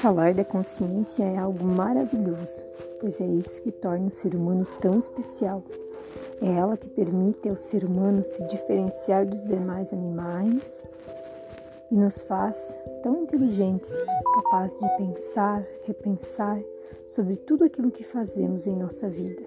Falar da consciência é algo maravilhoso, pois é isso que torna o ser humano tão especial. É ela que permite ao ser humano se diferenciar dos demais animais e nos faz tão inteligentes, capazes de pensar, repensar sobre tudo aquilo que fazemos em nossa vida.